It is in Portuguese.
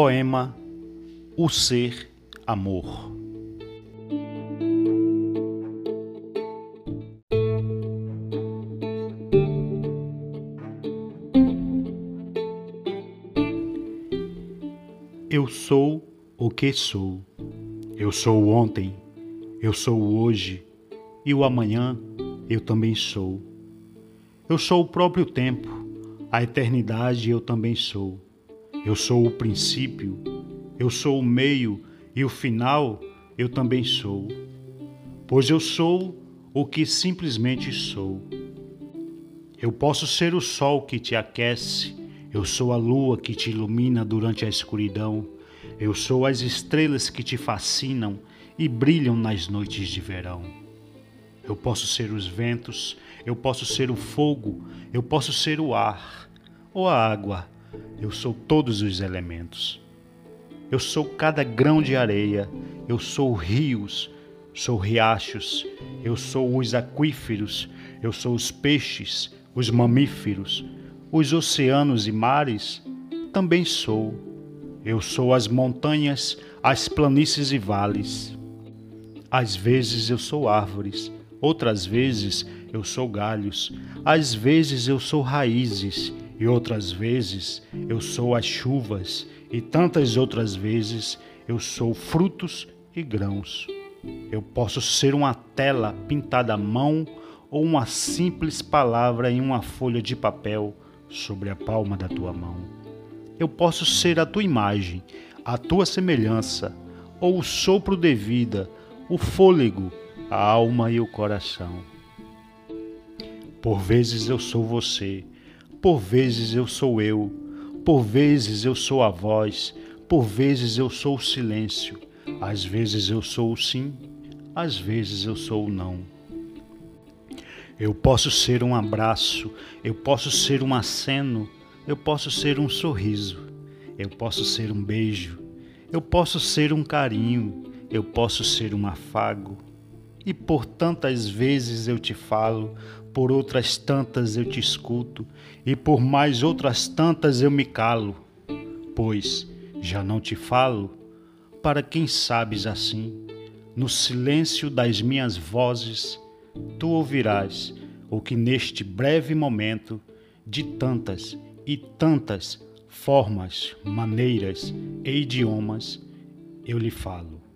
Poema O Ser Amor. Eu sou o que sou. Eu sou o ontem, eu sou o hoje e o amanhã eu também sou. Eu sou o próprio tempo, a eternidade eu também sou. Eu sou o princípio, eu sou o meio e o final eu também sou. Pois eu sou o que simplesmente sou. Eu posso ser o sol que te aquece, eu sou a lua que te ilumina durante a escuridão, eu sou as estrelas que te fascinam e brilham nas noites de verão. Eu posso ser os ventos, eu posso ser o fogo, eu posso ser o ar ou a água eu sou todos os elementos. Eu sou cada grão de areia, eu sou rios, sou riachos, eu sou os aquíferos, eu sou os peixes, os mamíferos, os oceanos e mares, também sou. Eu sou as montanhas, as planícies e vales. Às vezes eu sou árvores, outras vezes eu sou galhos, às vezes eu sou raízes e outras vezes eu sou as chuvas, e tantas outras vezes eu sou frutos e grãos. Eu posso ser uma tela pintada à mão ou uma simples palavra em uma folha de papel sobre a palma da tua mão. Eu posso ser a tua imagem, a tua semelhança, ou o sopro de vida, o fôlego, a alma e o coração. Por vezes eu sou você por vezes eu sou eu, por vezes eu sou a voz, por vezes eu sou o silêncio, às vezes eu sou o sim, às vezes eu sou o não. Eu posso ser um abraço, eu posso ser um aceno, eu posso ser um sorriso, eu posso ser um beijo, eu posso ser um carinho, eu posso ser um afago. E por tantas vezes eu te falo, por outras tantas eu te escuto, e por mais outras tantas eu me calo, pois já não te falo, para quem sabes assim, no silêncio das minhas vozes, tu ouvirás o que neste breve momento, de tantas e tantas formas, maneiras e idiomas, eu lhe falo.